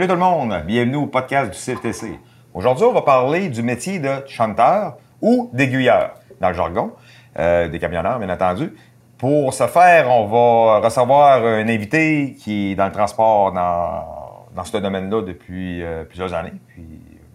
Salut tout le monde, bienvenue au podcast du CFTC. Aujourd'hui, on va parler du métier de chanteur ou d'aiguilleur, dans le jargon, euh, des camionneurs, bien entendu. Pour ce faire, on va recevoir un invité qui est dans le transport dans, dans ce domaine-là depuis euh, plusieurs années. Puis,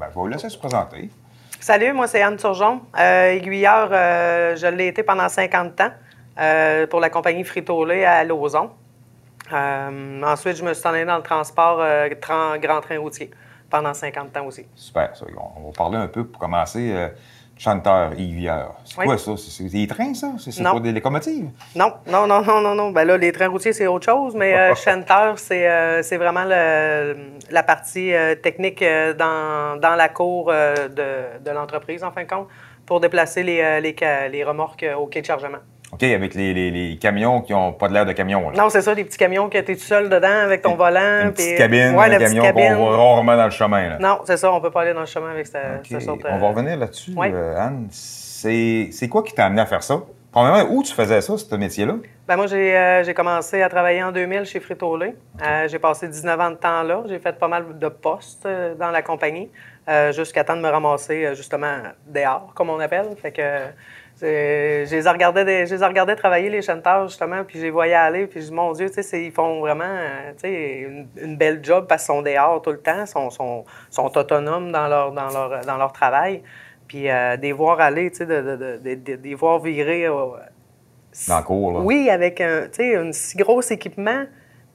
ben, je vais laisser se présenter. Salut, moi c'est Anne Turgeon. Euh, aiguilleur, euh, je l'ai été pendant 50 ans pour la compagnie Frito-Lay à Lauson. Euh, ensuite, je me suis allé dans le transport euh, grand train routier pendant 50 ans aussi. Super, ça. On va parler un peu pour commencer. euh, chanteur, aiguilleur. C'est Oui. quoi ça? C'est des trains, ça? C'est pas des locomotives? Non, non, non, non, non, non. Ben là, les trains routiers, c'est autre chose, mais euh, chanteur, c'est euh, vraiment le- la partie euh, technique dans, dans la cour de, de l'entreprise, en fin de compte, pour déplacer les, les, remorques au quai de chargement. OK, avec les, les- les camions qui n'ont pas de l'air de camion. là. Non, c'est ça, des petits camions que tu es tout seul dedans avec ton volant. Une petite puis- cabine, Ouais, un camion qu'on voit rarement dans le chemin. Là. Non, c'est ça, on peut pas aller dans le chemin avec cette, OK, cette sorte. On euh, va revenir là-dessus, euh, Anne. C'est c'est quoi qui t'a amené à faire ça? Premièrement, où tu faisais ça, ce métier-là? Ben moi, j'ai euh, commencé à travailler en 2000 chez Frito-Lay. Euh, j'ai passé 19 ans de temps là. J'ai fait pas mal de postes euh, dans la compagnie euh, jusqu'à temps de me ramasser euh, justement dehors, comme on appelle. Fait que je les regardais, des- je les regardais travailler les chanteurs justement, puis je les voyais aller, puis je dis mon Dieu, tu sais, ils font vraiment, euh, tu sais, une, une belle job parce qu'ils sont dehors tout le temps, sont, sont, sont autonomes dans leur, dans leur, dans leur travail. Puis euh, des voir aller, tu sais, de, de, de, de- de- des voir virer. euh, Dans le cours, là. oui, avec un, tu sais, un si gros équipement,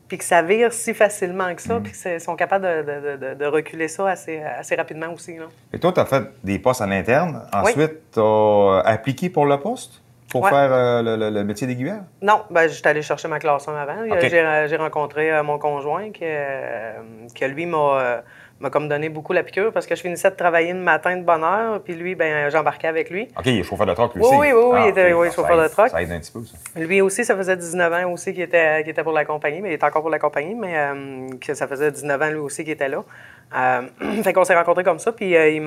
puis que ça vire si facilement que ça, puis qu'ils sont capables de, de- de- de reculer ça assez, assez rapidement aussi. Là. Et toi, tu as fait des postes à l'interne. Ensuite, tu as appliqué pour le poste? Pour Ouais. faire euh, le, le- le métier d'aiguilleur? Non, ben, j'étais allé chercher ma classe 1 avant. J'ai, rencontré euh, mon conjoint qui, euh, qui lui, m'a, m'a comme donné beaucoup la piqûre parce que je finissais de travailler le matin de bonne heure, puis lui, ben, j'embarquais avec lui. OK, il est chauffeur de lui Oui, aussi. oui, oui, oui, il était- oui, chauffeur de truck. Ça aide un petit peu, ça. Lui aussi, ça faisait 19 ans aussi qu'il était, était pour la compagnie, mais il est encore pour la compagnie, mais euh, que ça faisait 19 ans lui aussi qu'il était là. Euh, fait qu'on s'est rencontrés comme ça, puis euh, il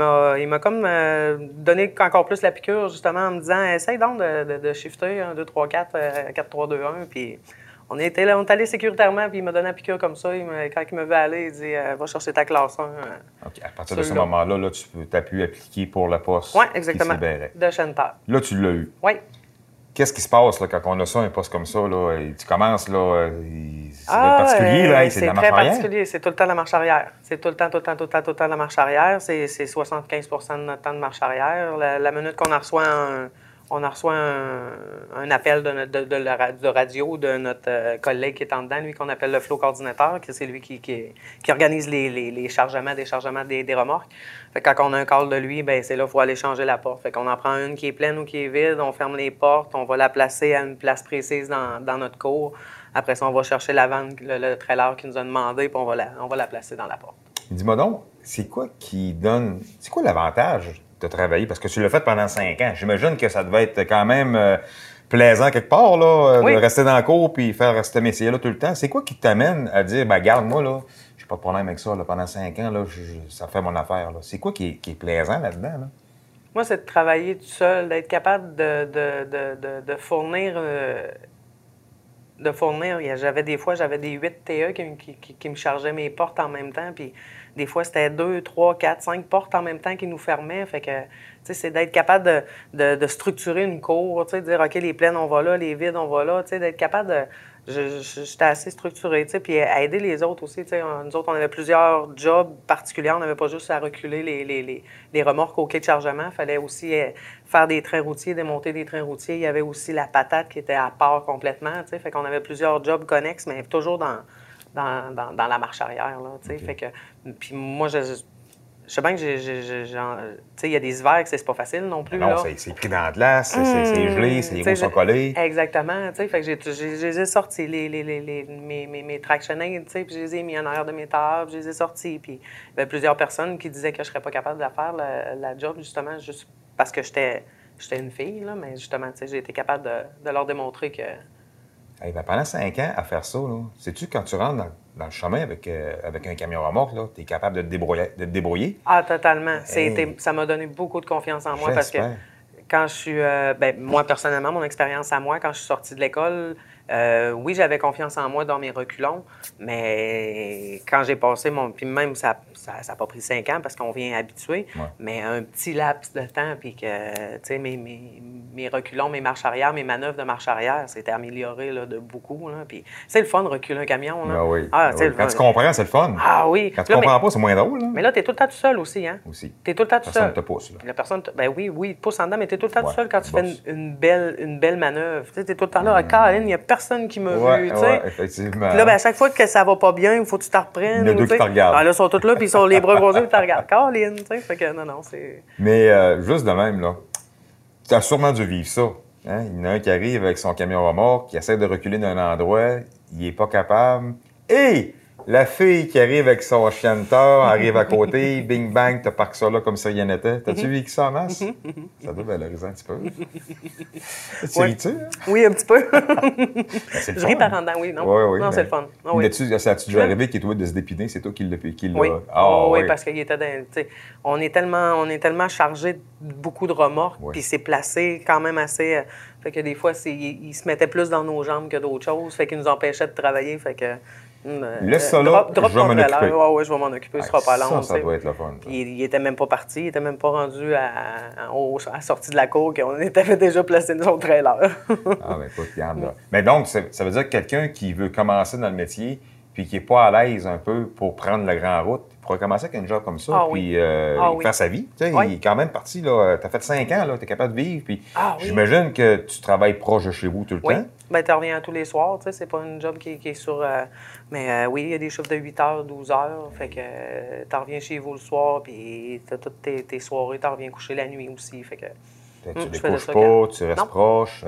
m'a comme euh, donné encore plus la piqûre, justement, en me disant essaye donc de, de, de shifter 1, 2, 3, 4, euh, 4, 3, 2, 1, puis on était là, on est allé sécuritairement, puis il m'a donné la piqûre comme ça. Il quand il me veut aller, il dit euh, va chercher ta classe 1. OK, à partir de ce moment-là, là, tu as pu appliquer pour le poste Oui, exactement. De chanteur. Là, tu l'as eu. Oui. Qu'est-ce qui se passe là, quand on a ça, un poste comme ça? Là, et tu commences, là, euh, c'est Ah, particulier, là, euh, c'est de la marche très arrière. particulier. C'est tout le temps la marche arrière. C'est tout le temps, tout le temps, tout le temps, tout le temps la marche arrière. C'est c'est 75% de notre temps de marche arrière. La, la minute qu'on en reçoit un, on en reçoit un, appel de, radio de notre euh, collègue qui est en dedans, lui qu'on appelle le flow coordinateur, que c'est lui qui, qui, qui organise les, les, chargements, déchargements des, remorques. Fait que quand on a un call de lui, ben c'est là qu'il faut aller changer la porte. Fait qu'on en prend une qui est pleine ou qui est vide, on ferme les portes, on va la placer à une place précise dans, notre cour. Après ça, on va chercher la vanne, le, le trailer qui nous a demandé, puis on va la, on va la placer dans la porte. Dis-moi donc, c'est quoi qui donne. C'est quoi l'avantage de travailler? Parce que tu l'as fait pendant cinq ans. J'imagine que ça devait être quand même euh, plaisant quelque part, là, euh, Oui. de rester dans le cours puis faire ce métier-là tout le temps. C'est quoi qui t'amène à dire, ben, garde, moi, là, j'ai pas de problème avec ça, là, pendant cinq ans, là, je- je- ça fait mon affaire, là. C'est quoi qui est, qui est plaisant là-dedans, là? Moi, c'est de travailler tout seul, d'être capable de, de, de, de, de fournir. euh, de fournir. J'avais des fois, j'avais des 8 TE qui, me- chargeaient mes portes en même temps. Puis des fois, c'était 2, 3, 4, 5 portes en même temps qui nous fermaient. Fait que, tu sais, c'est d'être capable de, structurer une cour, tu sais, de dire, OK, les pleines, on va là, les vides, on va là, tu sais, d'être capable de. J'étais assez structuré, tu sais, puis à aider les autres aussi, tu sais. Nous autres, on avait plusieurs jobs particuliers. On n'avait pas juste à reculer les, les, les, les remorques au quai de chargement. Il fallait aussi euh, faire des trains routiers, démonter des trains routiers. Il y avait aussi la patate qui était à part complètement, tu sais. Fait qu'on avait plusieurs jobs connexes, mais toujours dans, dans, dans, dans la marche arrière, là, tu sais. Fait que, puis moi, je, je sais bien que j'ai, tu sais, il y a des hivers que c'est pas facile non plus, Non, là. c'est- pris dans la glace, c'est- gelé, c'est les roues sont collées. Exactement, tu sais, fait que j'ai, je les mes, mes, tu sais, puis je les ai mis en arrière de mes tables, je les ai sortis, puis il y avait plusieurs personnes qui disaient que je serais pas capable de la faire, la, la job, justement, juste parce que j'étais, j'étais une fille, là, mais justement, tu sais, j'ai été capable de, de leur démontrer que... Hey, ben, pendant cinq ans à faire ça, sais-tu, quand tu rentres dans, dans le chemin avec, euh, avec un camion remorque, tu es capable de te débrouiller. De te débrouiller? Ah, totalement. Hey. été- ça m'a donné beaucoup de confiance en moi parce que quand je suis. euh, ben, moi, personnellement, mon expérience à moi, quand je suis sortie de l'école, Euh, oui, j'avais confiance en moi dans mes reculons, mais quand j'ai passé mon. Puis même, ça n'a pas pris cinq ans parce qu'on vient habituer, mais un petit laps de temps, puis que, tu sais, mes, mes, reculons, mes marches arrière, mes manœuvres de marche arrière, c'était amélioré là, de beaucoup. Là. Puis c'est le fun de reculer un camion. Là. Ben oui. Ah, ben Quand tu comprends, c'est le fun. Ah oui. Quand tu comprends pas, c'est moins drôle. Là. Mais là, tu es tout le temps tout seul aussi. Hein? Aussi. Tu es tout le temps tout seul. Personne te pousse. Là. La personne, ben oui, oui, pousse en dedans, mais tu es tout le temps tout seul quand tu fais une, belle, une belle manœuvre. Tu es tout le temps là, à il n'y a personne qui m'a vu. Effectivement. Puis là, ben, à chaque fois que ça va pas bien, il faut que tu t'en reprennes. Il y a deux qui te regardent. Ah, là, ils sont tous là, puis ils sont les bras croisés, puis tu regardes. Caroline, tu sais. Fait que non, non, c'est. Mais euh, juste de même, là, tu as sûrement dû vivre ça. Hein? Il y en a un qui arrive avec son camion remorque, qui essaie de reculer d'un endroit, il n'est pas capable. Et la fille qui arrive avec son chien de arrive à côté, bing bang, te parques ça là comme si rien n'était. T'as-tu vu ça en masse? ça doit valoriser un petit peu. tu oui. tu hein? Oui, un petit peu. Ben, je ris par en dedans, oui. Non, oui, oui, non c'est le fun. Oh, oui. ça a-tu déjà arrivé qu'il est de se dépiner? C'est toi qui l'as. Oui. Oh, oui, parce qu'il était dans. On est tellement, on est tellement chargé de beaucoup de remorques, puis c'est placé quand même assez. Euh, fait que des fois, il, il, se mettait plus dans nos jambes que d'autres choses, fait qu'il nous empêchait de travailler. Fait que Laisse ça là, je vais m'en occuper. Ouais, ouais, je vais m'en occuper, ce sera pas long. Ça, ça doit être le fun. Il, il, était même pas parti, il était même pas rendu à, à, la sortie de la cour, qu'on était déjà placé dans son trailer. ah, ben écoute, regarde là. Mais donc, ça, veut dire que quelqu'un qui veut commencer dans le métier, puis qui n'est pas à l'aise un peu pour prendre la grande route, pourrait commencer avec un job comme ça, ah puis euh, ah faire sa vie. Tu sais, Il est quand même parti, là. Tu as fait cinq ans. Tu es capable de vivre. Puis ah j'imagine que tu travailles proche de chez vous tout le oui. temps. Bien, tu reviens tous les soirs. Tu sais, c'est pas un job qui, est sur. Euh, mais euh, oui, il y a des chiffres de 8 heures, 12 heures. Fait que tu reviens chez vous le soir, puis tu as toutes tes, soirées. Tu reviens coucher la nuit aussi. Fait que. Tu ne hum, découches pas, tu restes proche.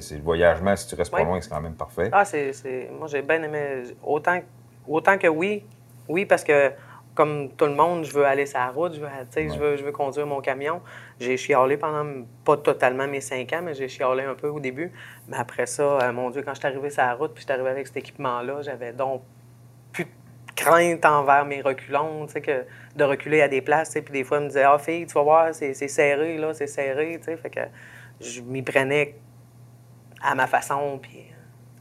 c'est, le voyagement, si tu restes pas loin, c'est quand même parfait. Ah, c'est, Moi, j'ai bien aimé. Autant, autant que oui, oui, parce que comme tout le monde, je veux aller sur la route, je veux, je veux, je veux conduire mon camion. J'ai chialé pendant, pas totalement mes cinq ans, mais j'ai chialé un peu au début. Mais après ça, euh, mon Dieu, quand je suis arrivé sur la route, puis je suis arrivé avec cet équipement-là, j'avais donc crainte envers mes reculons, que de reculer à des places, puis des fois, ils me disaient « Ah, fille, tu vas voir, c'est serré, là, c'est serré », fait que je m'y prenais à ma façon, puis...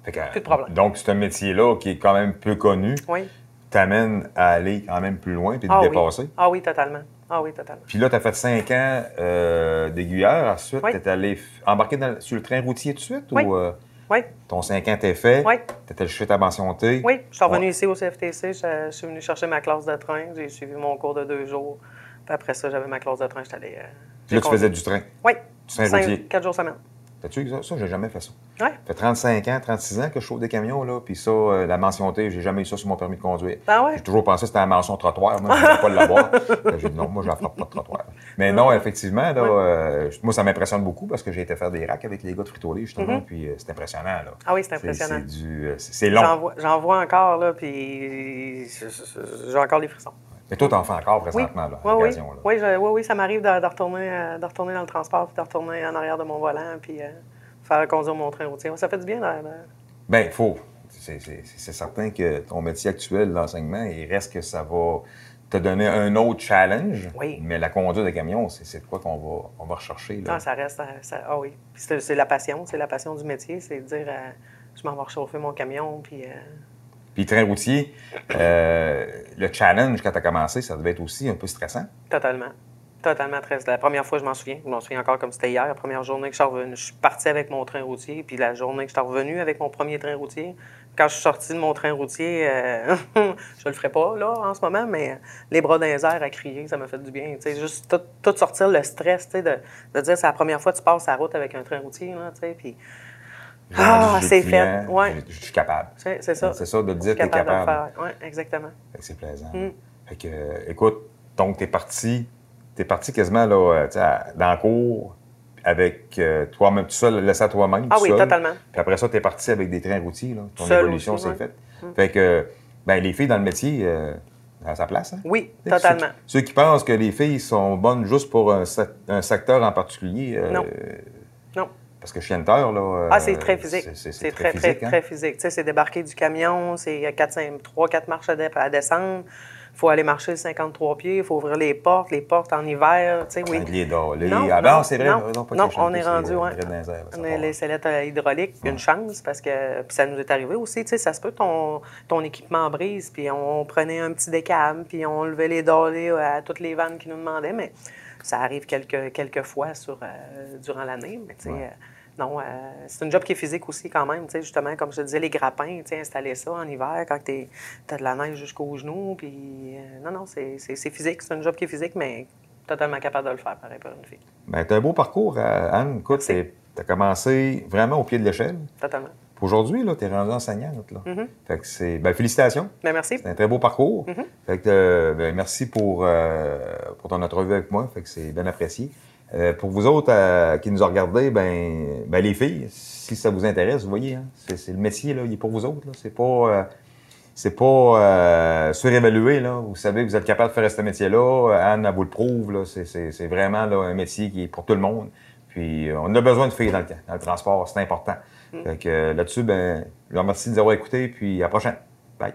plus de problème. Donc, c'est un métier-là qui est quand même peu connu. Oui t'amène à aller quand même plus loin puis de ah dépasser. Ah oui, totalement. Ah oui, totalement. Puis là, tu as fait cinq ans euh, d'aiguilleur. Ensuite, tu es allé embarquer sur le train routier tout de suite? Oui. Ou, euh, oui. Ton cinq ans t'es fait? Oui. Tu étais ta mention T? Oui. Je suis revenu ici au CFTC. Je, suis venu chercher ma classe de train. J'ai suivi mon cours de deux jours. Puis après ça, j'avais ma classe de train. J'étais allé. Euh, puis là, tu faisais du train? Oui. Du train routier? Quatre jours semaine. T'as-tu vu ça? J'ai jamais fait ça. Ouais. Ça fait 35 ans, 36 ans que je chauffe des camions, là. Puis ça, euh, la mention T, j'ai jamais eu ça sur mon permis de conduire. Ah ouais? J'ai toujours pensé que c'était la mention trottoir. Moi, je ne pas l'avoir. j'ai dit non, moi, je ne frappe pas de trottoir. Mais non, effectivement, là, euh, moi, ça m'impressionne beaucoup parce que j'ai été faire des racks avec les gars de Frito justement. Mm-hmm. Puis euh, c'est impressionnant, là. Ah oui, c'est impressionnant. C'est long. J'en vois, encore, là. Puis j'ai encore des frissons. Mais toi, t'en fais encore présentement, là, oui. Oui, oui, oui, oui, ça m'arrive de, retourner, de retourner dans le transport, puis de retourner en arrière de mon volant, puis faire conduire mon train routier. Ça fait du bien. Là, Bien, il faut. C'est certain que ton métier actuel, l'enseignement, il reste que ça va te donner un autre challenge. Oui. Mais la conduite de camion, c'est quoi qu'on va, on va rechercher. Là. Non, ça reste. Ça, ah oui. C'est la passion. C'est la passion du métier. C'est de dire euh, je m'en vais rechauffer mon camion. Puis. Puis train routier, euh, le challenge quand tu as commencé, ça devait être aussi un peu stressant. Totalement. Totalement très. La première fois, je m'en souviens. Je m'en souviens encore comme c'était hier. La première journée que je suis revenu, je suis parti avec mon train routier. Puis la journée que je suis revenu avec mon premier train routier, quand je suis sorti de mon train routier, euh, je le ferai pas là en ce moment, mais les bras d'un air à crier, ça m'a fait du bien. juste tout, sortir le stress, de, de dire c'est la première fois que tu passes la route avec un train routier. Là, puis, ah, c'est fait. Ouais. Je, suis capable. C'est ça. C'est ça, de dire que tu es capable. Oui, exactement. C'est plaisant. Mm. Fait que, écoute, donc, tu es parti es parti quasiment là, euh, dans le cours avec euh, toi-même, tout seul, laissé à toi-même. Ah oui, totalement. Puis après ça, tu es parti avec des trains routiers. Là. Ton évolution s'est faite. Hum. Fait que, ben, les filles dans le métier, euh, à sa place. Hein? Oui, totalement. Ceux, qui pensent que les filles sont bonnes juste pour un, secteur en particulier. non. non. Parce que chienteur, là. ah, c'est très physique. C'est très, très, très, hein? très, physique. Tu sais, c'est débarquer du camion, c'est 3-4 marches à descendre faut aller marcher le 53 pieds, il faut ouvrir les portes, les portes en hiver, tu sais, oui. Avec les dos, les... Non, Ah, non, non, c'est vrai. non, pas non, que on est rendu, euh, On a les sellettes euh, hydrauliques, une chance, parce que puis ça nous est arrivé aussi, tu sais, ça se peut ton, ton équipement brise, puis on prenait un petit décam, puis on levait les dolés à toutes les vannes qui nous demandaient, mais ça arrive quelques, quelques fois sur, euh, durant l'année, mais tu sais, Ouais. euh, non, euh, c'est un job qui est physique aussi quand même, tu sais, justement, comme je te disais, les grappins, tu sais, installer ça en hiver quand tu as de la neige jusqu'aux genoux, puis euh, non, non, c'est physique, c'est un job qui est physique, mais totalement capable de le faire, pareil, pour une fille, Ben, t'as un beau parcours, euh, Anne. Écoute, Merci. tu as commencé vraiment au pied de l'échelle. totalement. Aujourd'hui, tu es rendue enseignante. Là. Mhm. Fait que c'est. Ben, félicitations. Ben, merci. C'est un très beau parcours. Mhm. Fait que, ben, merci pour, euh, pour ton entrevue avec moi. Fait que c'est bien apprécié. Euh, pour vous autres euh, qui nous ont regardés, ben, ben, les filles, si ça vous intéresse, vous voyez, hein, c'est, le métier, là, il est pour vous autres. Là. C'est pas, euh, c'est pas surévalué. Là. Vous savez que vous êtes capable de faire ce métier-là. Anne, elle vous le prouve. Là. C'est, vraiment là, un métier qui est pour tout le monde. Puis on a besoin de filles dans le, dans le transport, c'est important. Fait que, euh, là-dessus, ben, je vous remercie de nous avoir écoutés, puis à la prochaine. Bye.